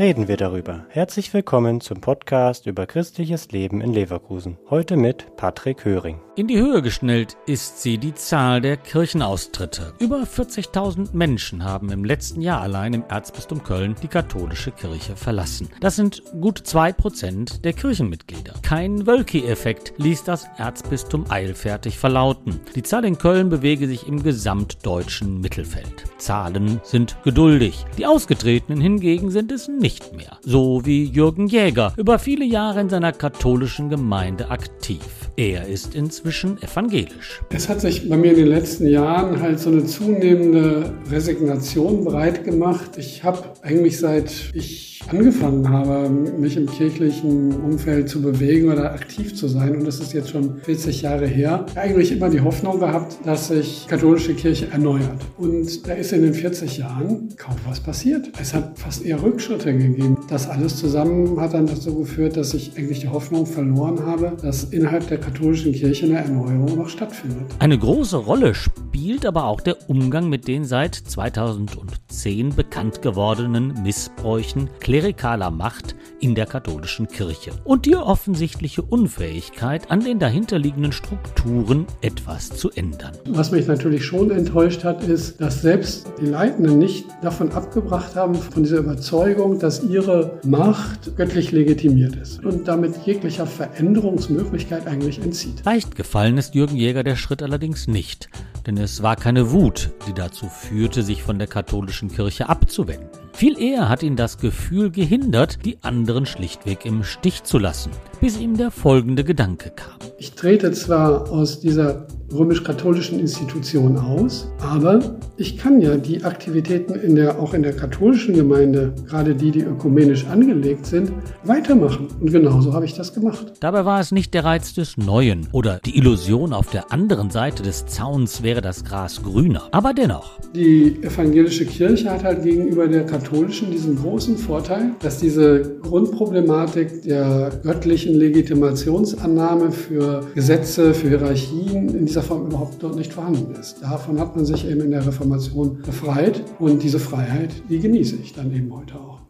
reden wir darüber. Herzlich willkommen zum Podcast über christliches Leben in Leverkusen. Heute mit Patrick Höring. In die Höhe geschnellt ist sie die Zahl der Kirchenaustritte. Über 40.000 Menschen haben im letzten Jahr allein im Erzbistum Köln die katholische Kirche verlassen. Das sind gut zwei Prozent der Kirchenmitglieder. Kein Wölki-Effekt ließ das Erzbistum eilfertig verlauten. Die Zahl in Köln bewege sich im gesamtdeutschen Mittelfeld. Zahlen sind geduldig. Die Ausgetretenen hingegen sind es nicht mehr. So wie Jürgen Jäger, über viele Jahre in seiner katholischen Gemeinde aktiv. Er ist inzwischen evangelisch. Es hat sich bei mir in den letzten Jahren halt so eine zunehmende Resignation breit gemacht. Ich habe eigentlich seit ich angefangen habe, mich im kirchlichen Umfeld zu bewegen oder aktiv zu sein, und das ist jetzt schon 40 Jahre her, eigentlich immer die Hoffnung gehabt, dass sich katholische Kirche erneuert. Und da ist in den 40 Jahren kaum was passiert. Es hat fast eher Rückschritte gegeben. Das alles zusammen hat dann dazu geführt, dass ich eigentlich die Hoffnung verloren habe, dass innerhalb der katholischen Kirche eine Erneuerung noch stattfindet. Eine große Rolle spielt aber auch der Umgang mit den seit 2010 bekannt gewordenen Missbräuchen klerikaler Macht in der katholischen Kirche und die offensichtliche Unfähigkeit, an den dahinterliegenden Strukturen etwas zu ändern. Was mich natürlich schon enttäuscht hat, ist, dass selbst die Leitenden nicht davon abgebracht haben, von dieser Überzeugung, dass ihre Macht göttlich legitimiert ist und damit jeglicher Veränderungsmöglichkeit eigentlich entzieht. Leicht gefallen ist Jürgen Jäger der Schritt allerdings nicht, denn es war keine Wut, die dazu führte, sich von der katholischen Kirche abzuwenden. Viel eher hat ihn das Gefühl gehindert, die anderen schlichtweg im Stich zu lassen, bis ihm der folgende Gedanke kam. Ich trete zwar aus dieser römisch-katholischen Institution aus, aber ich kann ja die Aktivitäten in der, auch in der katholischen Gemeinde, gerade die, die ökumenisch angelegt sind, weitermachen. Und genauso habe ich das gemacht. Dabei war es nicht der Reiz des Neuen oder die Illusion, auf der anderen Seite des Zauns wäre das Gras grüner. Aber dennoch. Die evangelische Kirche hat halt gegenüber der katholischen diesen großen Vorteil, dass diese Grundproblematik der göttlichen Legitimationsannahme für Gesetze, für Hierarchien in dieser Form überhaupt dort nicht vorhanden ist. Davon hat man sich eben in der Reformation befreit und diese Freiheit, die genieße ich dann eben heute auch.